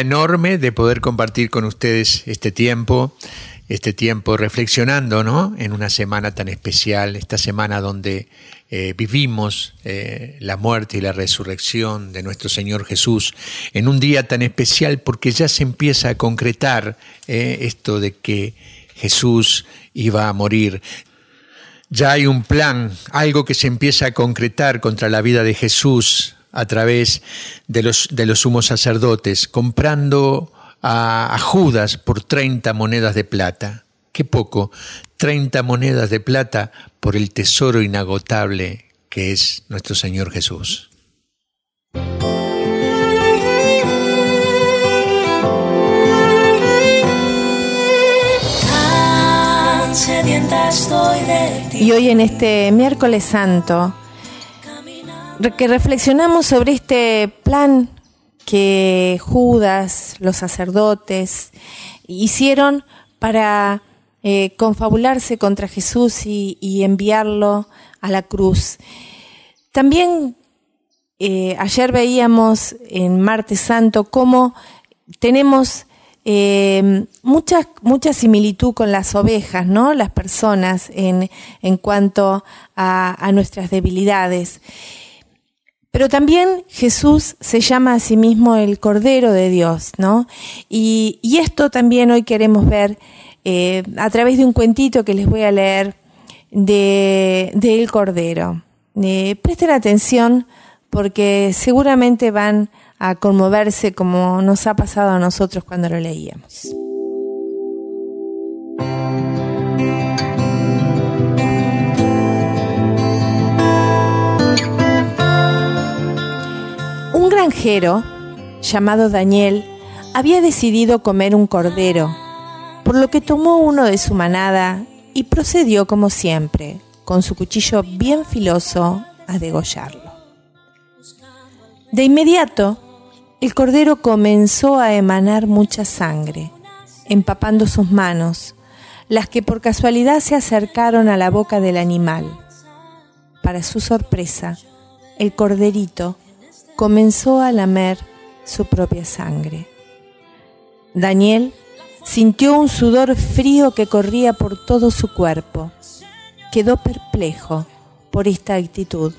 enorme de poder compartir con ustedes este tiempo, este tiempo reflexionando, ¿no? En una semana tan especial, esta semana donde eh, vivimos eh, la muerte y la resurrección de nuestro Señor Jesús, en un día tan especial porque ya se empieza a concretar eh, esto de que Jesús iba a morir. Ya hay un plan, algo que se empieza a concretar contra la vida de Jesús a través de los, de los sumos sacerdotes, comprando a, a Judas por 30 monedas de plata. Qué poco, 30 monedas de plata por el tesoro inagotable que es nuestro Señor Jesús. Y hoy en este miércoles santo, que reflexionamos sobre este plan que Judas, los sacerdotes, hicieron para eh, confabularse contra Jesús y, enviarlo a la cruz. También eh, ayer veíamos en Martes Santo cómo tenemos eh, mucha, mucha similitud con las ovejas, ¿no? Las personas en, en cuanto a, nuestras debilidades. Pero también Jesús se llama a sí mismo el Cordero de Dios, ¿no? Y, esto también hoy queremos ver eh, a través de un cuentito que les voy a leer de, El Cordero. Eh, presten atención porque seguramente van a conmoverse como nos ha pasado a nosotros cuando lo leíamos. Granjero llamado Daniel había decidido comer un cordero, por lo que tomó uno de su manada y procedió como siempre, con su cuchillo bien filoso, a degollarlo. De inmediato, el cordero comenzó a emanar mucha sangre, empapando sus manos, las que por casualidad se acercaron a la boca del animal. Para su sorpresa, el corderito comenzó a lamer su propia sangre. Daniel sintió un sudor frío que corría por todo su cuerpo. Quedó perplejo por esta actitud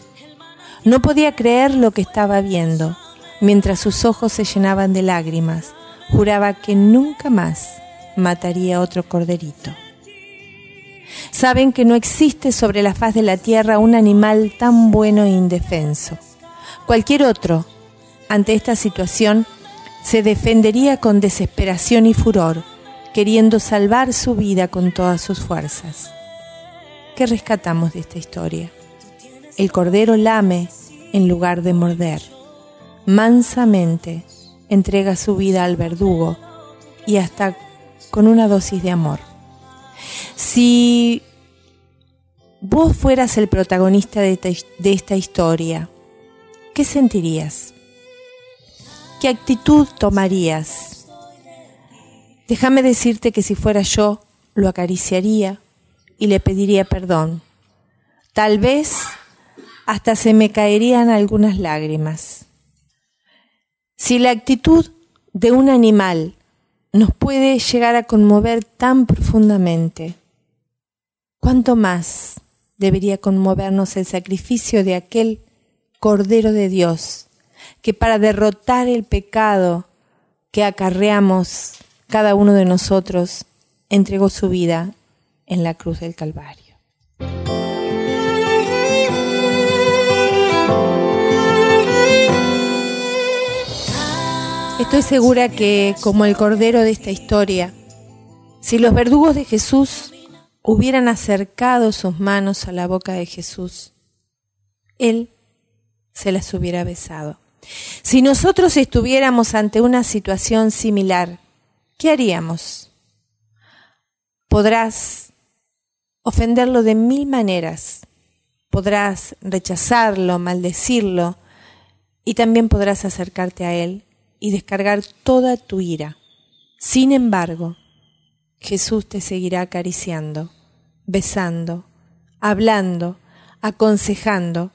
no podía creer lo que estaba viendo. Mientras sus ojos se llenaban de lágrimas, juraba que nunca más mataría otro corderito. Saben que no existe sobre la faz de la tierra un animal tan bueno e indefenso. Cualquier otro, ante esta situación, se defendería con desesperación y furor, queriendo salvar su vida con todas sus fuerzas. ¿Qué rescatamos de esta historia? El cordero lame en lugar de morder. Mansamente entrega su vida al verdugo y hasta con una dosis de amor. Si vos fueras el protagonista de, esta historia, ¿qué sentirías? ¿Qué actitud tomarías? Déjame decirte que si fuera yo, lo acariciaría y le pediría perdón. Tal vez hasta se me caerían algunas lágrimas. Si la actitud de un animal nos puede llegar a conmover tan profundamente, ¿cuánto más debería conmovernos el sacrificio de aquel Cordero de Dios que para derrotar el pecado que acarreamos cada uno de nosotros entregó su vida en la cruz del Calvario? Estoy segura que, como el cordero de esta historia, si los verdugos de Jesús hubieran acercado sus manos a la boca de Jesús, Él se las hubiera besado. Si nosotros estuviéramos ante una situación similar, ¿qué haríamos? Podrás ofenderlo de mil maneras, podrás rechazarlo, maldecirlo, y también podrás acercarte a Él y descargar toda tu ira. Sin embargo, Jesús te seguirá acariciando, besando, hablando, aconsejando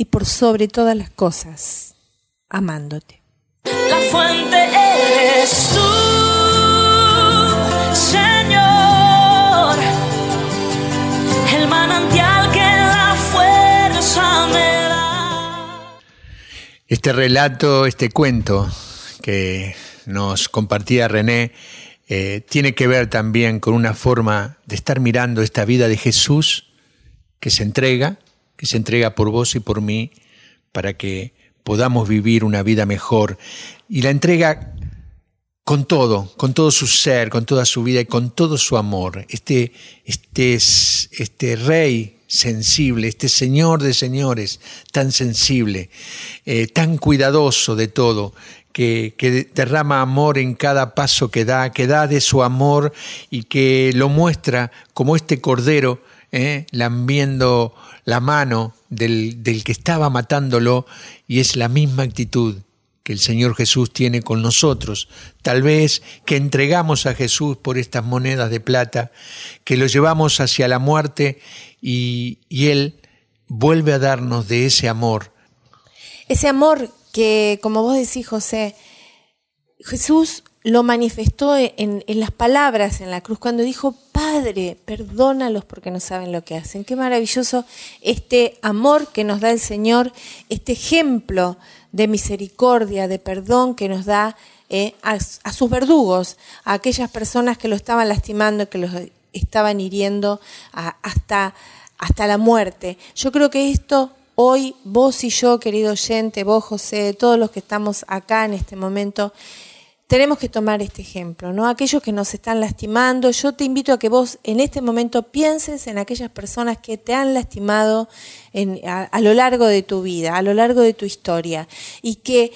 y por sobre todas las cosas, amándote. La fuente eres tú, Señor, el manantial que la fuerza me da. Este relato, este cuento que nos compartía René, eh, tiene que ver también con una forma de estar mirando esta vida de Jesús que se entrega, que se entrega por vos y por mí, para que podamos vivir una vida mejor. Y la entrega con todo, con todo su ser, con toda su vida y con todo su amor. Este, este, este rey sensible, este Señor de señores, tan sensible, eh, tan cuidadoso de todo, que, derrama amor en cada paso que da, que da de su amor y que lo muestra como este cordero, ¿eh? lambiendo la mano del, del que estaba matándolo, y es la misma actitud que el Señor Jesús tiene con nosotros. Tal vez que entregamos a Jesús por estas monedas de plata, que lo llevamos hacia la muerte y, y Él vuelve a darnos de ese amor. Ese amor que, como vos decís, José, Jesús lo manifestó en, las palabras en la cruz cuando dijo, Padre, perdónalos porque no saben lo que hacen. Qué maravilloso este amor que nos da el Señor, este ejemplo de misericordia, de perdón que nos da eh, a, sus verdugos, a aquellas personas que lo estaban lastimando, que los estaban hiriendo hasta, hasta la muerte. Yo creo que esto Hoy vos y yo, querido oyente, vos José, todos los que estamos acá en este momento, tenemos que tomar este ejemplo, ¿no? Aquellos que nos están lastimando, yo te invito a que vos en este momento pienses en aquellas personas que te han lastimado a, lo largo de tu vida, a lo largo de tu historia, y que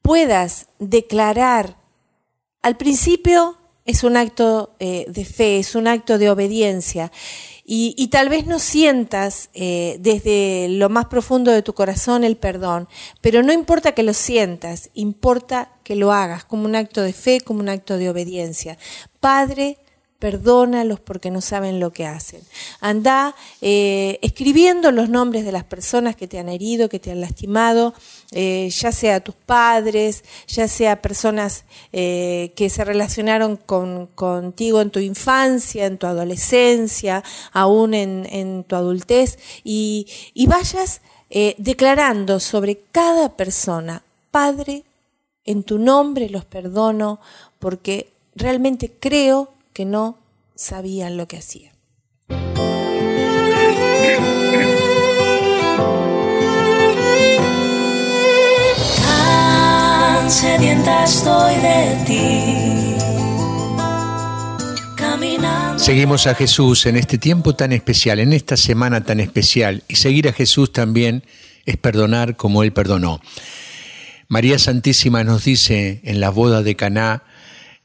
puedas declarar, al principio es un acto eh, de fe, es un acto de obediencia, y, tal vez no sientas eh, desde lo más profundo de tu corazón el perdón, pero no importa que lo sientas, importa que lo hagas como un acto de fe, como un acto de obediencia. Padre, perdónalos porque no saben lo que hacen. Anda eh, escribiendo los nombres de las personas que te han herido, que te han lastimado, eh, ya sea tus padres, ya sea personas eh, que se relacionaron con, contigo en tu infancia, en tu adolescencia, aún en, tu adultez, y, y vayas declarando sobre cada persona, Padre, en tu nombre los perdono porque realmente creo que no sabían lo que hacían. sedienta estoy de ti. Seguimos a Jesús en este tiempo tan especial, en esta semana tan especial, y seguir a Jesús también es perdonar como Él perdonó. María Santísima nos dice en la boda de Caná,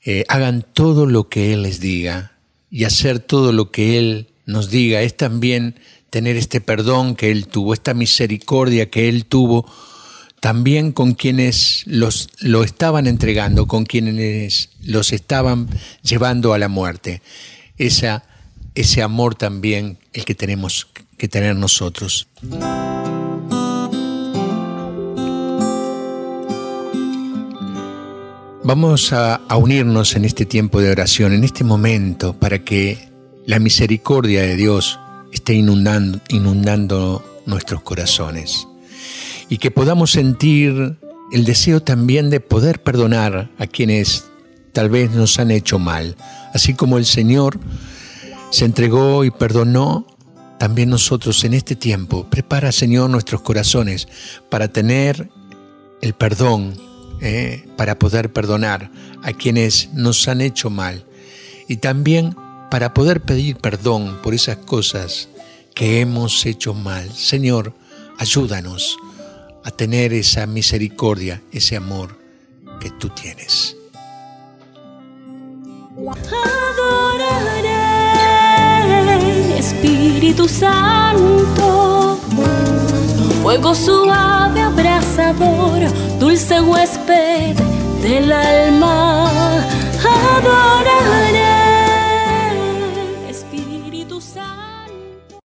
eh, hagan todo lo que Él les diga y hacer todo lo que Él nos diga. Es también tener este perdón que Él tuvo, esta misericordia que Él tuvo también con quienes los, lo estaban entregando, con quienes los estaban llevando a la muerte. Esa, ese amor también el que tenemos que tener nosotros. Vamos a, unirnos en este tiempo de oración, en este momento, para que la misericordia de Dios esté inundando, inundando nuestros corazones y que podamos sentir el deseo también de poder perdonar a quienes tal vez nos han hecho mal. Así como el Señor se entregó y perdonó, también nosotros en este tiempo, prepara Señor nuestros corazones para tener el perdón eh, para poder perdonar a quienes nos han hecho mal y también para poder pedir perdón por esas cosas que hemos hecho mal. Señor, ayúdanos a tener esa misericordia, ese amor que tú tienes. Adoraré, Espíritu Santo fuego suave, abrasador, dulce huésped del alma, adoraré,